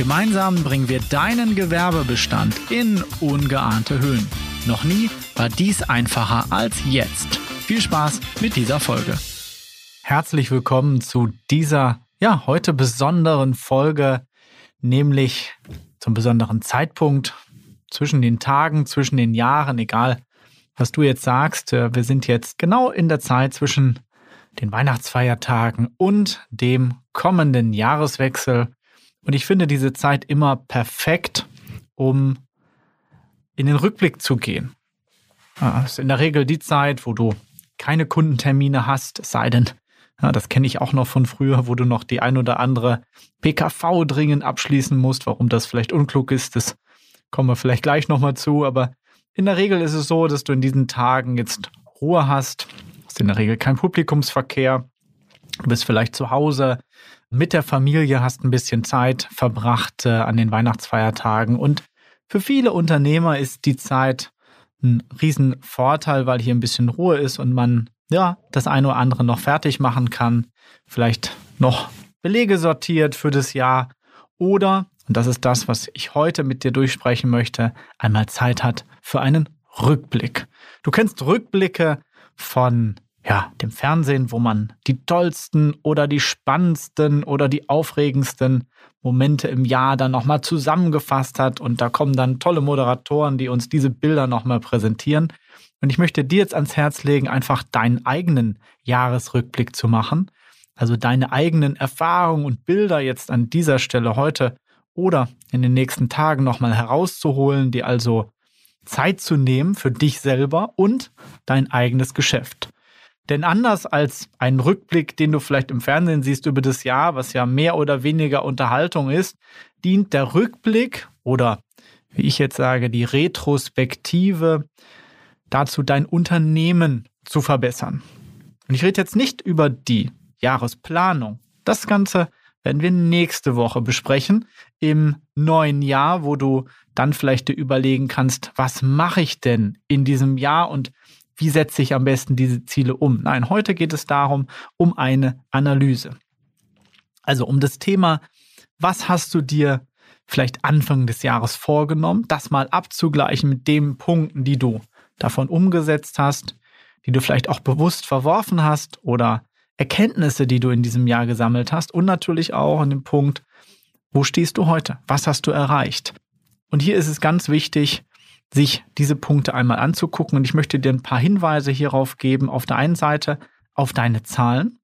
Gemeinsam bringen wir deinen Gewerbebestand in ungeahnte Höhen. Noch nie war dies einfacher als jetzt. Viel Spaß mit dieser Folge. Herzlich willkommen zu dieser, ja, heute besonderen Folge, nämlich zum besonderen Zeitpunkt zwischen den Tagen, zwischen den Jahren, egal was du jetzt sagst. Äh, wir sind jetzt genau in der Zeit zwischen den Weihnachtsfeiertagen und dem kommenden Jahreswechsel. Und ich finde diese Zeit immer perfekt, um in den Rückblick zu gehen. Das ist in der Regel die Zeit, wo du keine Kundentermine hast, sei denn, ja, das kenne ich auch noch von früher, wo du noch die ein oder andere PKV dringend abschließen musst. Warum das vielleicht unklug ist, das kommen wir vielleicht gleich nochmal zu. Aber in der Regel ist es so, dass du in diesen Tagen jetzt Ruhe hast. Ist in der Regel kein Publikumsverkehr. Du bist vielleicht zu Hause, mit der Familie, hast ein bisschen Zeit verbracht äh, an den Weihnachtsfeiertagen. Und für viele Unternehmer ist die Zeit ein Riesenvorteil, weil hier ein bisschen Ruhe ist und man ja das eine oder andere noch fertig machen kann. Vielleicht noch Belege sortiert für das Jahr oder, und das ist das, was ich heute mit dir durchsprechen möchte, einmal Zeit hat für einen Rückblick. Du kennst Rückblicke von ja, dem Fernsehen, wo man die tollsten oder die spannendsten oder die aufregendsten Momente im Jahr dann nochmal zusammengefasst hat. Und da kommen dann tolle Moderatoren, die uns diese Bilder nochmal präsentieren. Und ich möchte dir jetzt ans Herz legen, einfach deinen eigenen Jahresrückblick zu machen. Also deine eigenen Erfahrungen und Bilder jetzt an dieser Stelle heute oder in den nächsten Tagen nochmal herauszuholen, die also Zeit zu nehmen für dich selber und dein eigenes Geschäft. Denn anders als ein Rückblick, den du vielleicht im Fernsehen siehst über das Jahr, was ja mehr oder weniger Unterhaltung ist, dient der Rückblick oder wie ich jetzt sage, die Retrospektive dazu, dein Unternehmen zu verbessern. Und ich rede jetzt nicht über die Jahresplanung. Das Ganze werden wir nächste Woche besprechen im neuen Jahr, wo du dann vielleicht dir überlegen kannst, was mache ich denn in diesem Jahr und wie setze ich am besten diese Ziele um? Nein, heute geht es darum, um eine Analyse. Also um das Thema, was hast du dir vielleicht Anfang des Jahres vorgenommen, das mal abzugleichen mit den Punkten, die du davon umgesetzt hast, die du vielleicht auch bewusst verworfen hast oder Erkenntnisse, die du in diesem Jahr gesammelt hast und natürlich auch an dem Punkt, wo stehst du heute? Was hast du erreicht? Und hier ist es ganz wichtig, sich diese Punkte einmal anzugucken. Und ich möchte dir ein paar Hinweise hierauf geben. Auf der einen Seite auf deine Zahlen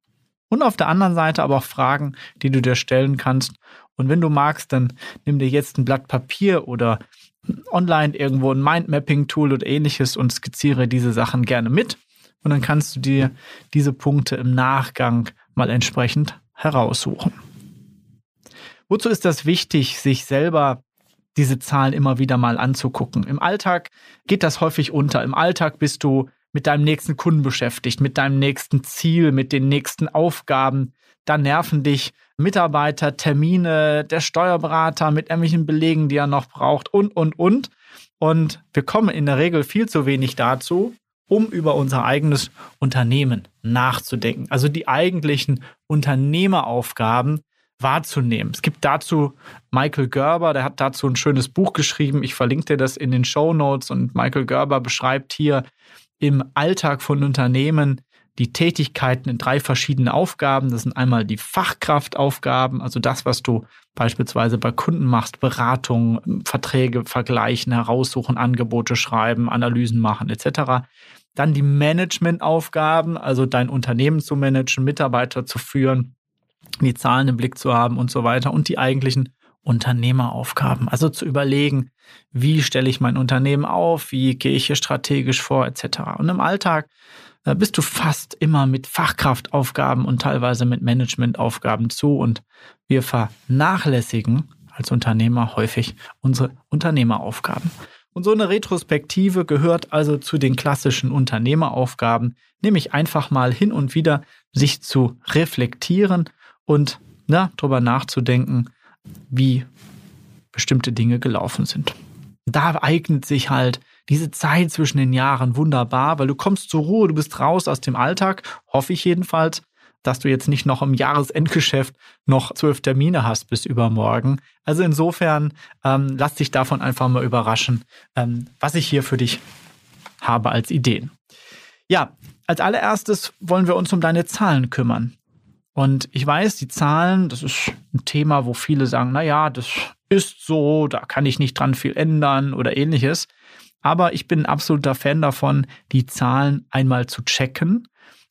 und auf der anderen Seite aber auch Fragen, die du dir stellen kannst. Und wenn du magst, dann nimm dir jetzt ein Blatt Papier oder online irgendwo ein Mindmapping-Tool oder ähnliches und skizziere diese Sachen gerne mit. Und dann kannst du dir diese Punkte im Nachgang mal entsprechend heraussuchen. Wozu ist das wichtig, sich selber diese Zahlen immer wieder mal anzugucken. Im Alltag geht das häufig unter. Im Alltag bist du mit deinem nächsten Kunden beschäftigt, mit deinem nächsten Ziel, mit den nächsten Aufgaben. Da nerven dich Mitarbeiter, Termine, der Steuerberater mit irgendwelchen Belegen, die er noch braucht und, und, und. Und wir kommen in der Regel viel zu wenig dazu, um über unser eigenes Unternehmen nachzudenken. Also die eigentlichen Unternehmeraufgaben, wahrzunehmen. Es gibt dazu Michael Gerber, der hat dazu ein schönes Buch geschrieben. Ich verlinke dir das in den Show Notes und Michael Gerber beschreibt hier im Alltag von Unternehmen die Tätigkeiten in drei verschiedene Aufgaben. Das sind einmal die Fachkraftaufgaben, also das, was du beispielsweise bei Kunden machst, Beratung, Verträge vergleichen, heraussuchen, Angebote schreiben, Analysen machen etc. Dann die Managementaufgaben, also dein Unternehmen zu managen, Mitarbeiter zu führen die Zahlen im Blick zu haben und so weiter und die eigentlichen Unternehmeraufgaben. Also zu überlegen, wie stelle ich mein Unternehmen auf, wie gehe ich hier strategisch vor, etc. Und im Alltag äh, bist du fast immer mit Fachkraftaufgaben und teilweise mit Managementaufgaben zu und wir vernachlässigen als Unternehmer häufig unsere Unternehmeraufgaben. Und so eine Retrospektive gehört also zu den klassischen Unternehmeraufgaben, nämlich einfach mal hin und wieder sich zu reflektieren und na, darüber nachzudenken, wie bestimmte Dinge gelaufen sind. Da eignet sich halt diese Zeit zwischen den Jahren wunderbar, weil du kommst zur Ruhe, du bist raus aus dem Alltag, hoffe ich jedenfalls, dass du jetzt nicht noch im Jahresendgeschäft noch zwölf Termine hast bis übermorgen. Also insofern ähm, lass dich davon einfach mal überraschen, ähm, was ich hier für dich habe als Ideen. Ja, als allererstes wollen wir uns um deine Zahlen kümmern. Und ich weiß, die Zahlen, das ist ein Thema, wo viele sagen, na ja, das ist so, da kann ich nicht dran viel ändern oder ähnliches. Aber ich bin ein absoluter Fan davon, die Zahlen einmal zu checken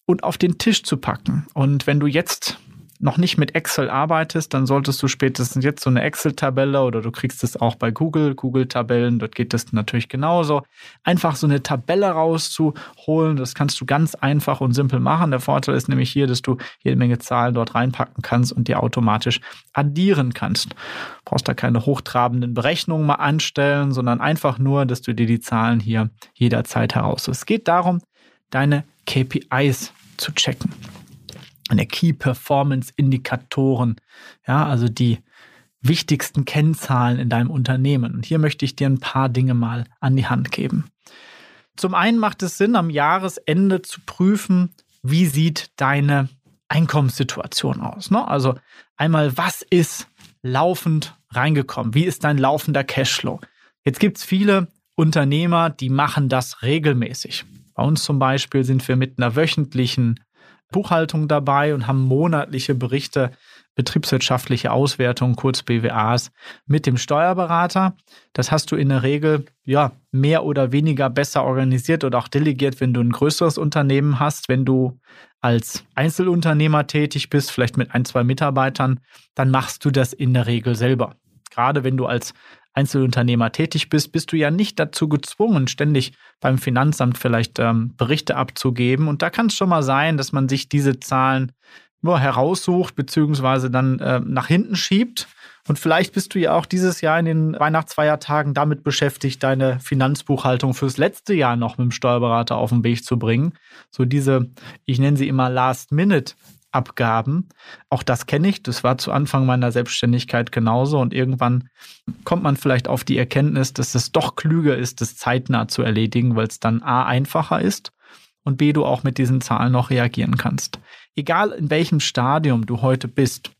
und auf den Tisch zu packen. Und wenn du jetzt noch nicht mit Excel arbeitest, dann solltest du spätestens jetzt so eine Excel-Tabelle oder du kriegst es auch bei Google, Google-Tabellen, dort geht es natürlich genauso. Einfach so eine Tabelle rauszuholen, das kannst du ganz einfach und simpel machen. Der Vorteil ist nämlich hier, dass du jede Menge Zahlen dort reinpacken kannst und die automatisch addieren kannst. Du brauchst da keine hochtrabenden Berechnungen mal anstellen, sondern einfach nur, dass du dir die Zahlen hier jederzeit heraus. Es geht darum, deine KPIs zu checken eine Key Performance Indikatoren, ja, also die wichtigsten Kennzahlen in deinem Unternehmen. Und hier möchte ich dir ein paar Dinge mal an die Hand geben. Zum einen macht es Sinn, am Jahresende zu prüfen, wie sieht deine Einkommenssituation aus. Ne? Also einmal, was ist laufend reingekommen? Wie ist dein laufender Cashflow? Jetzt gibt es viele Unternehmer, die machen das regelmäßig. Bei uns zum Beispiel sind wir mit einer wöchentlichen Buchhaltung dabei und haben monatliche Berichte, betriebswirtschaftliche Auswertungen, kurz BWAs, mit dem Steuerberater. Das hast du in der Regel ja mehr oder weniger besser organisiert oder auch delegiert, wenn du ein größeres Unternehmen hast. Wenn du als Einzelunternehmer tätig bist, vielleicht mit ein, zwei Mitarbeitern, dann machst du das in der Regel selber. Gerade wenn du als Einzelunternehmer tätig bist, bist du ja nicht dazu gezwungen, ständig beim Finanzamt vielleicht ähm, Berichte abzugeben. Und da kann es schon mal sein, dass man sich diese Zahlen nur heraussucht, beziehungsweise dann äh, nach hinten schiebt. Und vielleicht bist du ja auch dieses Jahr in den Weihnachtsfeiertagen damit beschäftigt, deine Finanzbuchhaltung fürs letzte Jahr noch mit dem Steuerberater auf den Weg zu bringen. So diese, ich nenne sie immer Last-Minute Abgaben. Auch das kenne ich. Das war zu Anfang meiner Selbstständigkeit genauso. Und irgendwann kommt man vielleicht auf die Erkenntnis, dass es doch klüger ist, das zeitnah zu erledigen, weil es dann A einfacher ist und B du auch mit diesen Zahlen noch reagieren kannst. Egal in welchem Stadium du heute bist,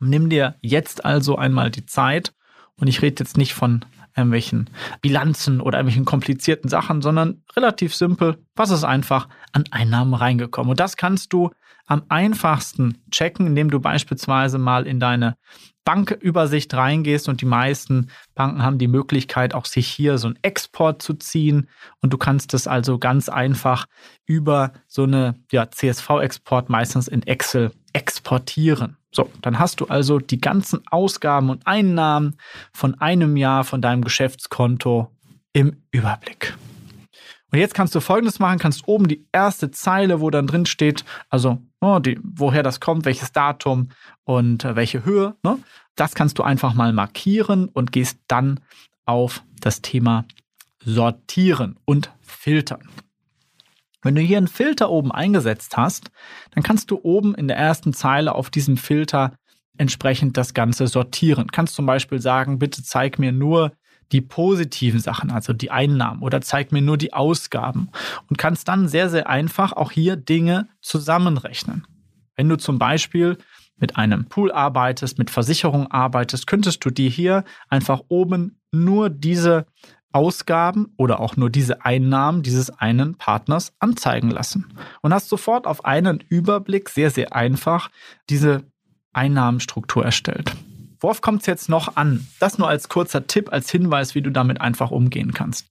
nimm dir jetzt also einmal die Zeit. Und ich rede jetzt nicht von irgendwelchen Bilanzen oder irgendwelchen komplizierten Sachen, sondern relativ simpel, was ist einfach an Einnahmen reingekommen. Und das kannst du am einfachsten checken, indem du beispielsweise mal in deine Bankübersicht reingehst und die meisten Banken haben die Möglichkeit, auch sich hier so einen Export zu ziehen und du kannst es also ganz einfach über so eine ja, CSV-Export meistens in Excel exportieren. So, dann hast du also die ganzen Ausgaben und Einnahmen von einem Jahr von deinem Geschäftskonto im Überblick. Und jetzt kannst du folgendes machen, kannst oben die erste Zeile, wo dann drin steht, also oh, die, woher das kommt, welches Datum und äh, welche Höhe, ne? das kannst du einfach mal markieren und gehst dann auf das Thema Sortieren und Filtern. Wenn du hier einen Filter oben eingesetzt hast, dann kannst du oben in der ersten Zeile auf diesem Filter entsprechend das Ganze sortieren. Kannst zum Beispiel sagen, bitte zeig mir nur die positiven Sachen, also die Einnahmen oder zeig mir nur die Ausgaben und kannst dann sehr, sehr einfach auch hier Dinge zusammenrechnen. Wenn du zum Beispiel mit einem Pool arbeitest, mit Versicherung arbeitest, könntest du dir hier einfach oben nur diese Ausgaben oder auch nur diese Einnahmen dieses einen Partners anzeigen lassen und hast sofort auf einen Überblick sehr, sehr einfach diese Einnahmenstruktur erstellt. Worauf kommt es jetzt noch an? Das nur als kurzer Tipp, als Hinweis, wie du damit einfach umgehen kannst.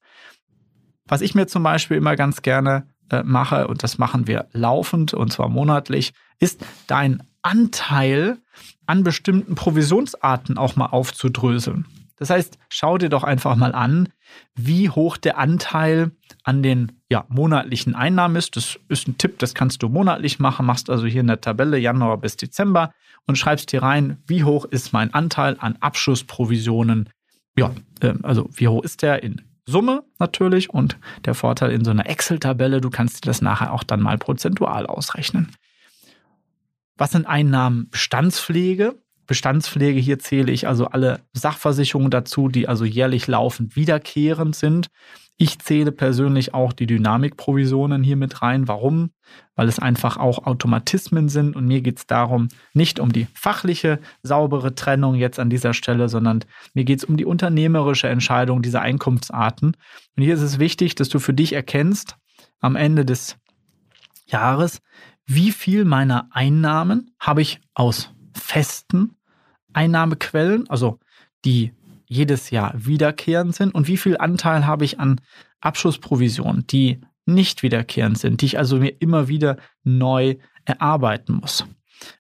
Was ich mir zum Beispiel immer ganz gerne äh, mache, und das machen wir laufend und zwar monatlich, ist dein Anteil an bestimmten Provisionsarten auch mal aufzudröseln. Das heißt, schau dir doch einfach mal an, wie hoch der Anteil an den ja, monatlichen Einnahmen ist. Das ist ein Tipp, das kannst du monatlich machen. Machst also hier in der Tabelle Januar bis Dezember und schreibst hier rein, wie hoch ist mein Anteil an Abschlussprovisionen. Ja, äh, also wie hoch ist der in Summe natürlich und der Vorteil in so einer Excel-Tabelle, du kannst dir das nachher auch dann mal prozentual ausrechnen. Was sind Einnahmen Bestandspflege? Bestandspflege, hier zähle ich also alle Sachversicherungen dazu, die also jährlich laufend wiederkehrend sind. Ich zähle persönlich auch die Dynamikprovisionen hier mit rein. Warum? Weil es einfach auch Automatismen sind und mir geht es darum, nicht um die fachliche, saubere Trennung jetzt an dieser Stelle, sondern mir geht es um die unternehmerische Entscheidung dieser Einkunftsarten. Und hier ist es wichtig, dass du für dich erkennst, am Ende des Jahres, wie viel meiner Einnahmen habe ich aus festen Einnahmequellen, also die jedes Jahr wiederkehrend sind und wie viel Anteil habe ich an Abschlussprovisionen, die nicht wiederkehrend sind, die ich also mir immer wieder neu erarbeiten muss.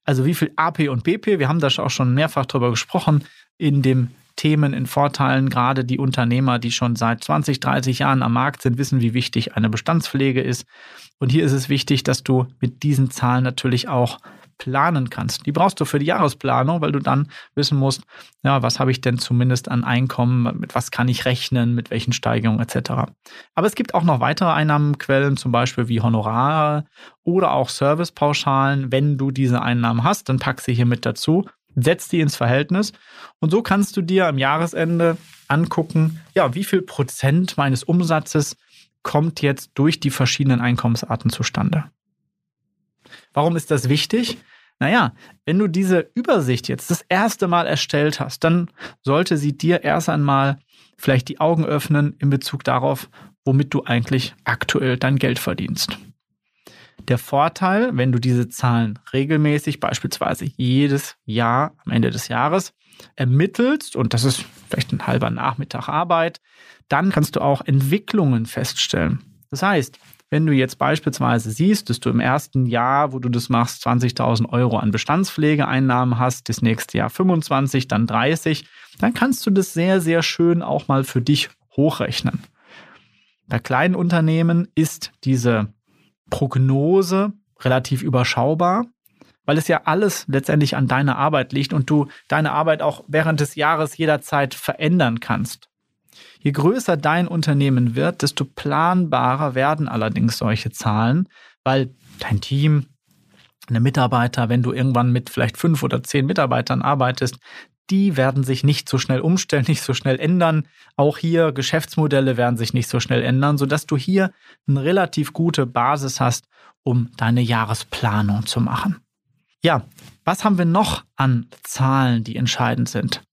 Also wie viel AP und BP, wir haben da auch schon mehrfach drüber gesprochen, in dem Themen, in Vorteilen, gerade die Unternehmer, die schon seit 20, 30 Jahren am Markt sind, wissen, wie wichtig eine Bestandspflege ist. Und hier ist es wichtig, dass du mit diesen Zahlen natürlich auch planen kannst. Die brauchst du für die Jahresplanung, weil du dann wissen musst, ja, was habe ich denn zumindest an Einkommen, mit was kann ich rechnen, mit welchen Steigerungen etc. Aber es gibt auch noch weitere Einnahmenquellen, zum Beispiel wie Honorare oder auch Servicepauschalen. Wenn du diese Einnahmen hast, dann pack sie hier mit dazu, setz die ins Verhältnis und so kannst du dir am Jahresende angucken, ja, wie viel Prozent meines Umsatzes kommt jetzt durch die verschiedenen Einkommensarten zustande. Warum ist das wichtig? Naja, wenn du diese Übersicht jetzt das erste Mal erstellt hast, dann sollte sie dir erst einmal vielleicht die Augen öffnen in Bezug darauf, womit du eigentlich aktuell dein Geld verdienst. Der Vorteil, wenn du diese Zahlen regelmäßig, beispielsweise jedes Jahr am Ende des Jahres, ermittelst, und das ist vielleicht ein halber Nachmittag Arbeit, dann kannst du auch Entwicklungen feststellen. Das heißt, wenn du jetzt beispielsweise siehst, dass du im ersten Jahr, wo du das machst, 20.000 Euro an Bestandspflegeeinnahmen hast, das nächste Jahr 25, dann 30, dann kannst du das sehr, sehr schön auch mal für dich hochrechnen. Bei kleinen Unternehmen ist diese Prognose relativ überschaubar, weil es ja alles letztendlich an deiner Arbeit liegt und du deine Arbeit auch während des Jahres jederzeit verändern kannst. Je größer dein Unternehmen wird, desto planbarer werden allerdings solche Zahlen, weil dein Team, eine Mitarbeiter, wenn du irgendwann mit vielleicht fünf oder zehn Mitarbeitern arbeitest, die werden sich nicht so schnell umstellen, nicht so schnell ändern. Auch hier Geschäftsmodelle werden sich nicht so schnell ändern, sodass du hier eine relativ gute Basis hast, um deine Jahresplanung zu machen. Ja, was haben wir noch an Zahlen, die entscheidend sind?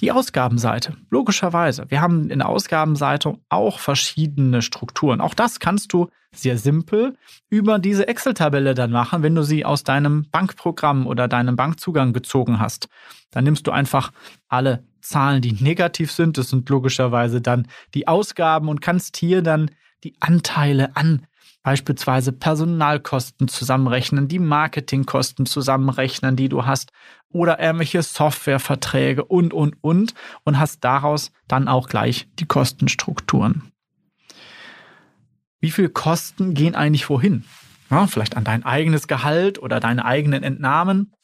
Die Ausgabenseite, logischerweise. Wir haben in der Ausgabenseite auch verschiedene Strukturen. Auch das kannst du sehr simpel über diese Excel-Tabelle dann machen, wenn du sie aus deinem Bankprogramm oder deinem Bankzugang gezogen hast. Dann nimmst du einfach alle Zahlen, die negativ sind. Das sind logischerweise dann die Ausgaben und kannst hier dann die Anteile an beispielsweise Personalkosten zusammenrechnen, die Marketingkosten zusammenrechnen, die du hast oder irgendwelche Softwareverträge und, und, und und hast daraus dann auch gleich die Kostenstrukturen. Wie viel Kosten gehen eigentlich wohin? Ja, vielleicht an dein eigenes Gehalt oder deine eigenen Entnahmen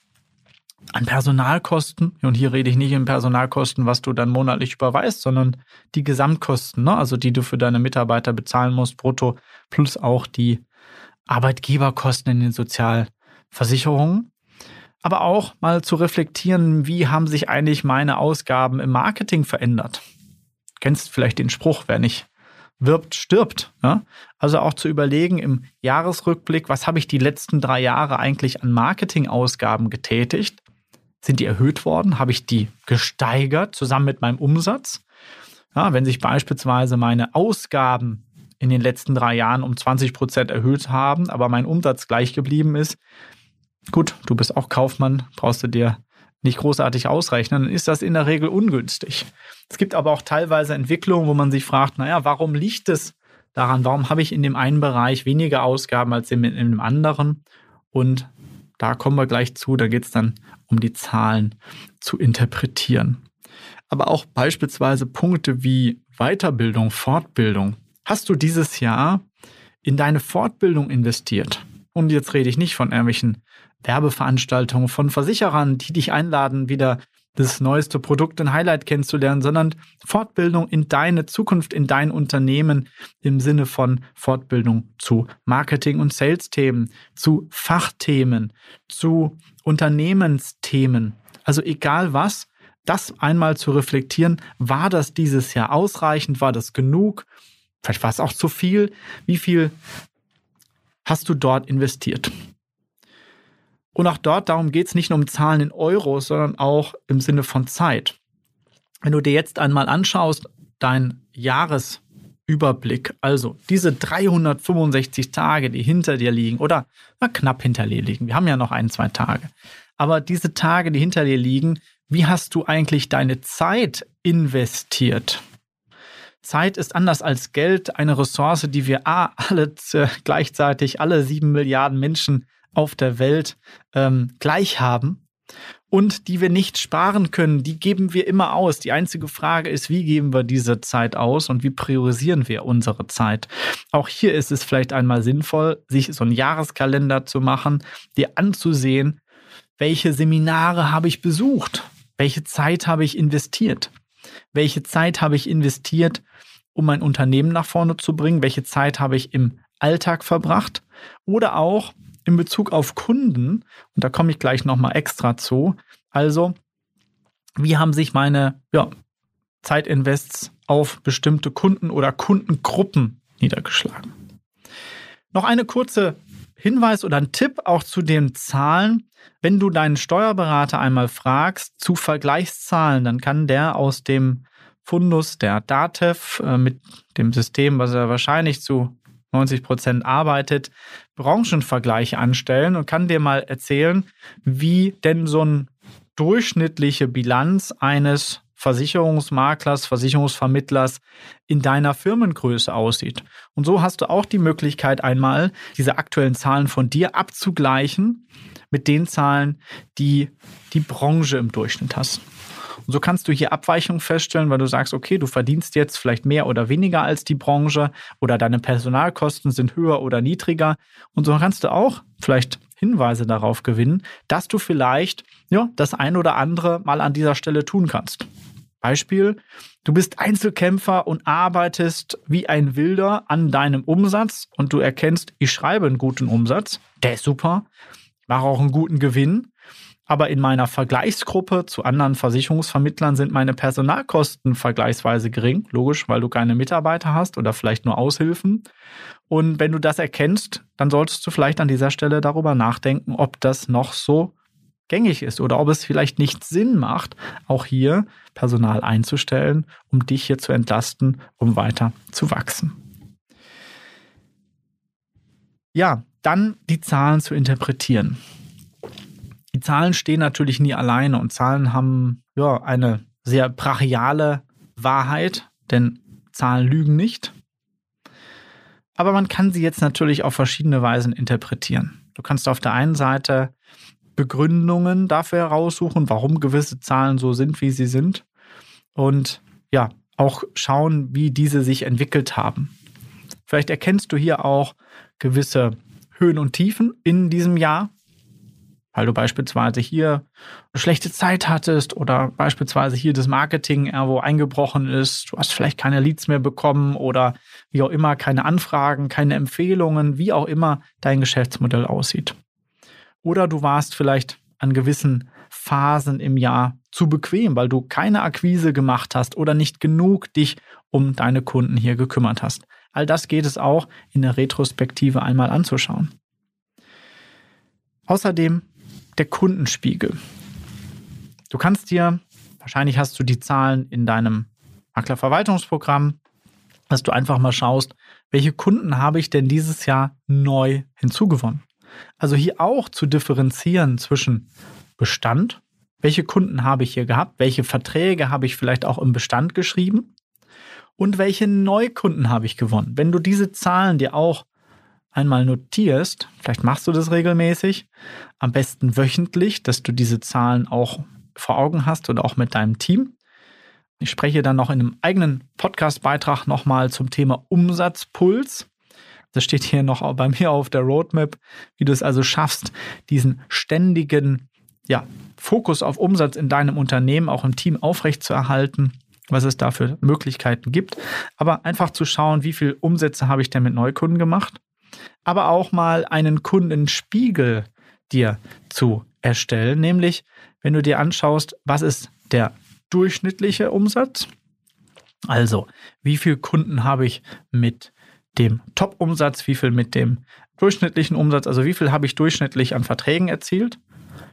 an Personalkosten, und hier rede ich nicht in Personalkosten, was du dann monatlich überweist, sondern die Gesamtkosten, ne? also die du für deine Mitarbeiter bezahlen musst, brutto, plus auch die Arbeitgeberkosten in den Sozialversicherungen. Aber auch mal zu reflektieren, wie haben sich eigentlich meine Ausgaben im Marketing verändert. Kennst vielleicht den Spruch, wer nicht wirbt, stirbt. Ja? Also auch zu überlegen im Jahresrückblick, was habe ich die letzten drei Jahre eigentlich an Marketingausgaben getätigt sind die erhöht worden? Habe ich die gesteigert zusammen mit meinem Umsatz? Ja, wenn sich beispielsweise meine Ausgaben in den letzten drei Jahren um 20 Prozent erhöht haben, aber mein Umsatz gleich geblieben ist, gut, du bist auch Kaufmann, brauchst du dir nicht großartig ausrechnen, dann ist das in der Regel ungünstig. Es gibt aber auch teilweise Entwicklungen, wo man sich fragt, naja, warum liegt es daran? Warum habe ich in dem einen Bereich weniger Ausgaben als in, in dem anderen? Und da kommen wir gleich zu, da geht es dann um die Zahlen zu interpretieren. aber auch beispielsweise Punkte wie Weiterbildung, Fortbildung. Hast du dieses Jahr in deine Fortbildung investiert? Und jetzt rede ich nicht von irgendwelchen Werbeveranstaltungen, von Versicherern, die dich einladen, wieder das neueste Produkt und Highlight kennenzulernen, sondern Fortbildung in deine Zukunft, in dein Unternehmen im Sinne von Fortbildung zu Marketing- und Sales-Themen, zu Fachthemen, zu Unternehmensthemen. Also egal was, das einmal zu reflektieren, war das dieses Jahr ausreichend, war das genug, vielleicht war es auch zu viel, wie viel hast du dort investiert? Und auch dort, darum geht es nicht nur um Zahlen in Euros, sondern auch im Sinne von Zeit. Wenn du dir jetzt einmal anschaust, dein Jahresüberblick, also diese 365 Tage, die hinter dir liegen oder na, knapp hinter dir liegen, wir haben ja noch ein, zwei Tage, aber diese Tage, die hinter dir liegen, wie hast du eigentlich deine Zeit investiert? Zeit ist anders als Geld eine Ressource, die wir A, alle gleichzeitig, alle sieben Milliarden Menschen auf der Welt ähm, gleich haben und die wir nicht sparen können, die geben wir immer aus. Die einzige Frage ist, wie geben wir diese Zeit aus und wie priorisieren wir unsere Zeit? Auch hier ist es vielleicht einmal sinnvoll, sich so einen Jahreskalender zu machen, dir anzusehen, welche Seminare habe ich besucht? Welche Zeit habe ich investiert? Welche Zeit habe ich investiert, um mein Unternehmen nach vorne zu bringen? Welche Zeit habe ich im Alltag verbracht? Oder auch, in Bezug auf Kunden, und da komme ich gleich nochmal extra zu, also wie haben sich meine ja, Zeitinvests auf bestimmte Kunden oder Kundengruppen niedergeschlagen? Noch eine kurze Hinweis oder ein Tipp auch zu den Zahlen. Wenn du deinen Steuerberater einmal fragst zu Vergleichszahlen, dann kann der aus dem Fundus der DATEV äh, mit dem System, was er wahrscheinlich zu 90 Prozent arbeitet, Branchenvergleiche anstellen und kann dir mal erzählen, wie denn so eine durchschnittliche Bilanz eines Versicherungsmaklers, Versicherungsvermittlers in deiner Firmengröße aussieht. Und so hast du auch die Möglichkeit, einmal diese aktuellen Zahlen von dir abzugleichen mit den Zahlen, die die Branche im Durchschnitt hast. Und so kannst du hier Abweichungen feststellen, weil du sagst, okay, du verdienst jetzt vielleicht mehr oder weniger als die Branche oder deine Personalkosten sind höher oder niedriger. Und so kannst du auch vielleicht Hinweise darauf gewinnen, dass du vielleicht ja, das ein oder andere mal an dieser Stelle tun kannst. Beispiel, du bist Einzelkämpfer und arbeitest wie ein Wilder an deinem Umsatz und du erkennst, ich schreibe einen guten Umsatz, der ist super, mache auch einen guten Gewinn aber in meiner Vergleichsgruppe zu anderen Versicherungsvermittlern sind meine Personalkosten vergleichsweise gering. Logisch, weil du keine Mitarbeiter hast oder vielleicht nur Aushilfen. Und wenn du das erkennst, dann solltest du vielleicht an dieser Stelle darüber nachdenken, ob das noch so gängig ist oder ob es vielleicht nicht Sinn macht, auch hier Personal einzustellen, um dich hier zu entlasten, um weiter zu wachsen. Ja, dann die Zahlen zu interpretieren. Die Zahlen stehen natürlich nie alleine und Zahlen haben ja eine sehr brachiale Wahrheit, denn Zahlen lügen nicht. Aber man kann sie jetzt natürlich auf verschiedene Weisen interpretieren. Du kannst auf der einen Seite Begründungen dafür heraussuchen, warum gewisse Zahlen so sind, wie sie sind. Und ja, auch schauen, wie diese sich entwickelt haben. Vielleicht erkennst du hier auch gewisse Höhen und Tiefen in diesem Jahr weil du beispielsweise hier eine schlechte Zeit hattest oder beispielsweise hier das Marketing irgendwo eingebrochen ist, du hast vielleicht keine Leads mehr bekommen oder wie auch immer keine Anfragen, keine Empfehlungen, wie auch immer dein Geschäftsmodell aussieht. Oder du warst vielleicht an gewissen Phasen im Jahr zu bequem, weil du keine Akquise gemacht hast oder nicht genug dich um deine Kunden hier gekümmert hast. All das geht es auch in der Retrospektive einmal anzuschauen. Außerdem der Kundenspiegel. Du kannst dir, wahrscheinlich hast du die Zahlen in deinem Maklerverwaltungsprogramm, dass du einfach mal schaust, welche Kunden habe ich denn dieses Jahr neu hinzugewonnen. Also hier auch zu differenzieren zwischen Bestand, welche Kunden habe ich hier gehabt, welche Verträge habe ich vielleicht auch im Bestand geschrieben und welche Neukunden habe ich gewonnen. Wenn du diese Zahlen dir auch einmal notierst, vielleicht machst du das regelmäßig, am besten wöchentlich, dass du diese Zahlen auch vor Augen hast oder auch mit deinem Team. Ich spreche dann noch in einem eigenen Podcast-Beitrag nochmal zum Thema Umsatzpuls. Das steht hier noch bei mir auf der Roadmap, wie du es also schaffst, diesen ständigen ja, Fokus auf Umsatz in deinem Unternehmen, auch im Team aufrechtzuerhalten, was es da für Möglichkeiten gibt. Aber einfach zu schauen, wie viele Umsätze habe ich denn mit Neukunden gemacht. Aber auch mal einen Kundenspiegel dir zu erstellen, nämlich wenn du dir anschaust, was ist der durchschnittliche Umsatz? Also, wie viele Kunden habe ich mit dem Top-Umsatz, wie viel mit dem durchschnittlichen Umsatz, also wie viel habe ich durchschnittlich an Verträgen erzielt,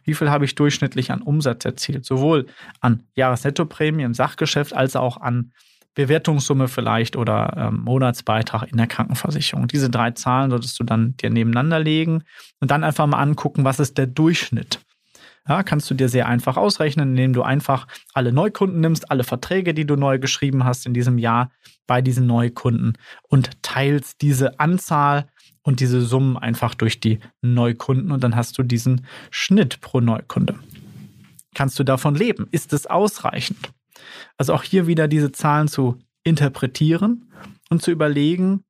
wie viel habe ich durchschnittlich an Umsatz erzielt, sowohl an Jahresnettoprämie im Sachgeschäft als auch an Bewertungssumme vielleicht oder ähm, Monatsbeitrag in der Krankenversicherung. Diese drei Zahlen solltest du dann dir nebeneinander legen und dann einfach mal angucken, was ist der Durchschnitt. Ja, kannst du dir sehr einfach ausrechnen, indem du einfach alle Neukunden nimmst, alle Verträge, die du neu geschrieben hast in diesem Jahr bei diesen Neukunden und teilst diese Anzahl und diese Summen einfach durch die Neukunden und dann hast du diesen Schnitt pro Neukunde. Kannst du davon leben? Ist es ausreichend? Also auch hier wieder diese Zahlen zu interpretieren und zu überlegen,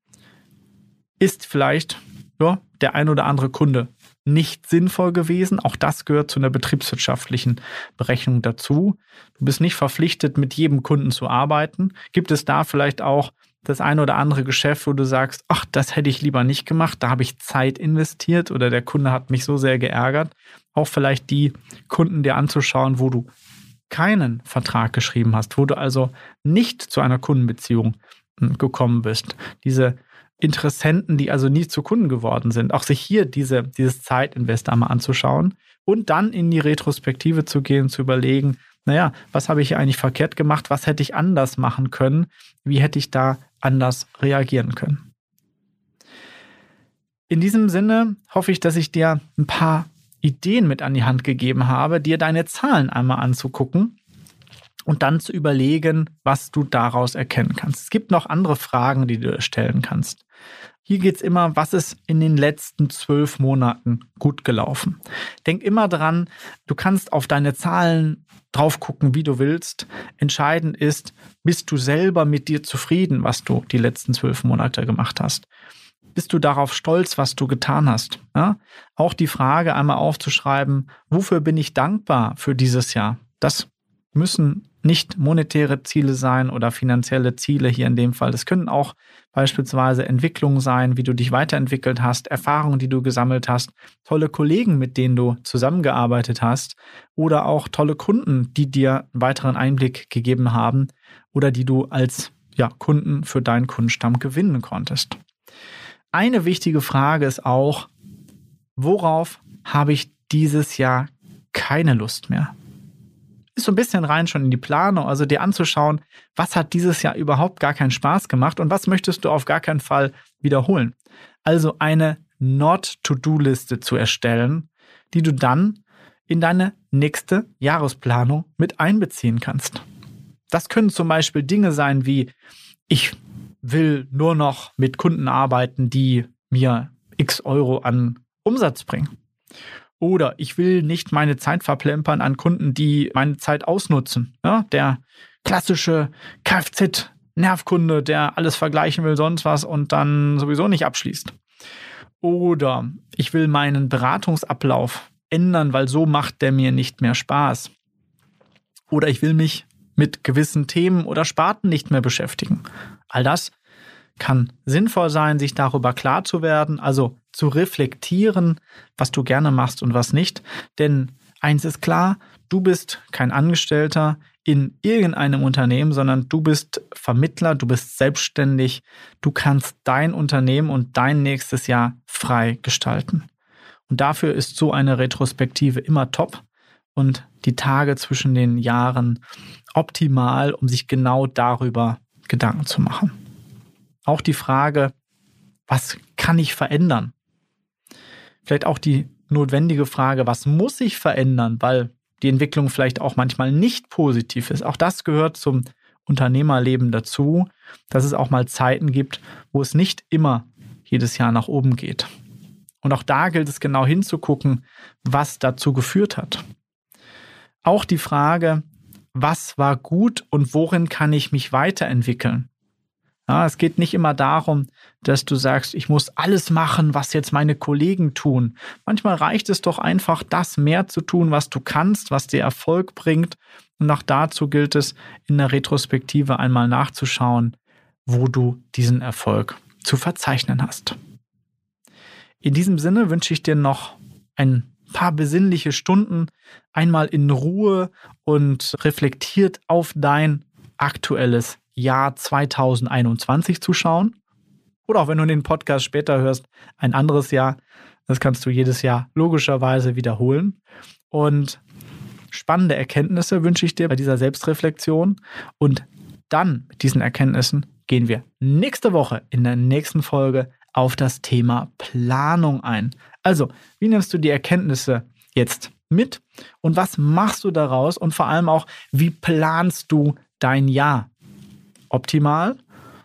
ist vielleicht ja, der ein oder andere Kunde nicht sinnvoll gewesen. Auch das gehört zu einer betriebswirtschaftlichen Berechnung dazu. Du bist nicht verpflichtet, mit jedem Kunden zu arbeiten. Gibt es da vielleicht auch das eine oder andere Geschäft, wo du sagst, ach, das hätte ich lieber nicht gemacht, da habe ich Zeit investiert oder der Kunde hat mich so sehr geärgert. Auch vielleicht die Kunden dir anzuschauen, wo du keinen Vertrag geschrieben hast, wo du also nicht zu einer Kundenbeziehung hm, gekommen bist. Diese Interessenten, die also nie zu Kunden geworden sind, auch sich hier diese, dieses Zeitinvest einmal anzuschauen und dann in die Retrospektive zu gehen, zu überlegen, naja, was habe ich hier eigentlich verkehrt gemacht, was hätte ich anders machen können, wie hätte ich da anders reagieren können. In diesem Sinne hoffe ich, dass ich dir ein paar Ideen mit an die Hand gegeben habe, dir deine Zahlen einmal anzugucken und dann zu überlegen, was du daraus erkennen kannst. Es gibt noch andere Fragen, die du stellen kannst. Hier geht es immer, was ist in den letzten zwölf Monaten gut gelaufen. Denk immer dran, du kannst auf deine Zahlen drauf gucken, wie du willst. Entscheidend ist, bist du selber mit dir zufrieden, was du die letzten zwölf Monate gemacht hast. Bist du darauf stolz, was du getan hast? Ja? Auch die Frage einmal aufzuschreiben, wofür bin ich dankbar für dieses Jahr? Das müssen nicht monetäre Ziele sein oder finanzielle Ziele hier in dem Fall. Das können auch beispielsweise Entwicklungen sein, wie du dich weiterentwickelt hast, Erfahrungen, die du gesammelt hast, tolle Kollegen, mit denen du zusammengearbeitet hast oder auch tolle Kunden, die dir einen weiteren Einblick gegeben haben oder die du als ja, Kunden für deinen Kundenstamm gewinnen konntest. Eine wichtige Frage ist auch, worauf habe ich dieses Jahr keine Lust mehr? ist so ein bisschen rein schon in die Planung, also dir anzuschauen, was hat dieses Jahr überhaupt gar keinen Spaß gemacht und was möchtest du auf gar keinen Fall wiederholen. Also eine Not-to-Do-Liste zu erstellen, die du dann in deine nächste Jahresplanung mit einbeziehen kannst. Das können zum Beispiel Dinge sein wie, ich will nur noch mit Kunden arbeiten, die mir x Euro an Umsatz bringen. Oder ich will nicht meine Zeit verplempern an Kunden, die meine Zeit ausnutzen. Ja, der klassische Kfz-Nervkunde, der alles vergleichen will, sonst was und dann sowieso nicht abschließt. Oder ich will meinen Beratungsablauf ändern, weil so macht der mir nicht mehr Spaß. Oder ich will mich mit gewissen Themen oder Sparten nicht mehr beschäftigen. All das kann sinnvoll sein, sich darüber klar zu werden, also zu reflektieren, was du gerne machst und was nicht. Denn eins ist klar, du bist kein Angestellter in irgendeinem Unternehmen, sondern du bist Vermittler, du bist selbstständig, du kannst dein Unternehmen und dein nächstes Jahr frei gestalten. Und dafür ist so eine Retrospektive immer top und die Tage zwischen den Jahren optimal, um sich genau darüber Gedanken zu machen auch die Frage, was kann ich verändern? Vielleicht auch die notwendige Frage, was muss ich verändern, weil die Entwicklung vielleicht auch manchmal nicht positiv ist. Auch das gehört zum Unternehmerleben dazu, dass es auch mal Zeiten gibt, wo es nicht immer jedes Jahr nach oben geht. Und auch da gilt es genau hinzugucken, was dazu geführt hat. Auch die Frage, was war gut und worin kann ich mich weiterentwickeln. Ja, es geht nicht immer darum, dass du sagst, ich muss alles machen, was jetzt meine Kollegen tun. Manchmal reicht es doch einfach, das mehr zu tun, was du kannst, was dir Erfolg bringt. Und auch dazu gilt es, in der Retrospektive einmal nachzuschauen, wo du diesen Erfolg zu verzeichnen hast. In diesem Sinne wünsche ich dir noch ein paar besinnliche Stunden, einmal in Ruhe und reflektiert auf dein aktuelles Jahr 2021 zu schauen. Oder auch wenn du den Podcast später hörst, ein anderes Jahr. Das kannst du jedes Jahr logischerweise wiederholen. Und spannende Erkenntnisse wünsche ich dir bei dieser Selbstreflexion. Und dann mit diesen Erkenntnissen gehen wir nächste Woche in der nächsten Folge auf das Thema Planung ein. Also, wie nimmst du die Erkenntnisse jetzt mit und was machst du daraus und vor allem auch, wie planst du dein Jahr? optimal,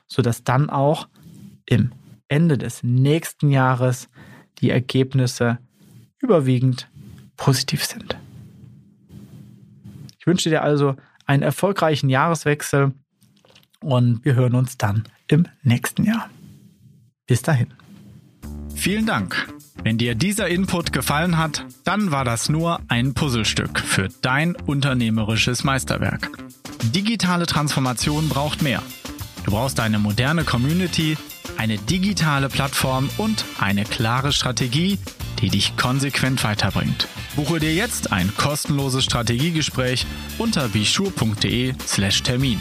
sodass dann auch im Ende des nächsten Jahres die Ergebnisse überwiegend positiv sind. Ich wünsche dir also einen erfolgreichen Jahreswechsel und wir hören uns dann im nächsten Jahr. Bis dahin. Vielen Dank. Wenn dir dieser Input gefallen hat, dann war das nur ein Puzzlestück für dein unternehmerisches Meisterwerk. Digitale Transformation braucht mehr. Du brauchst eine moderne Community, eine digitale Plattform und eine klare Strategie, die dich konsequent weiterbringt. Buche dir jetzt ein kostenloses Strategiegespräch unter bischur.de/slash Termin.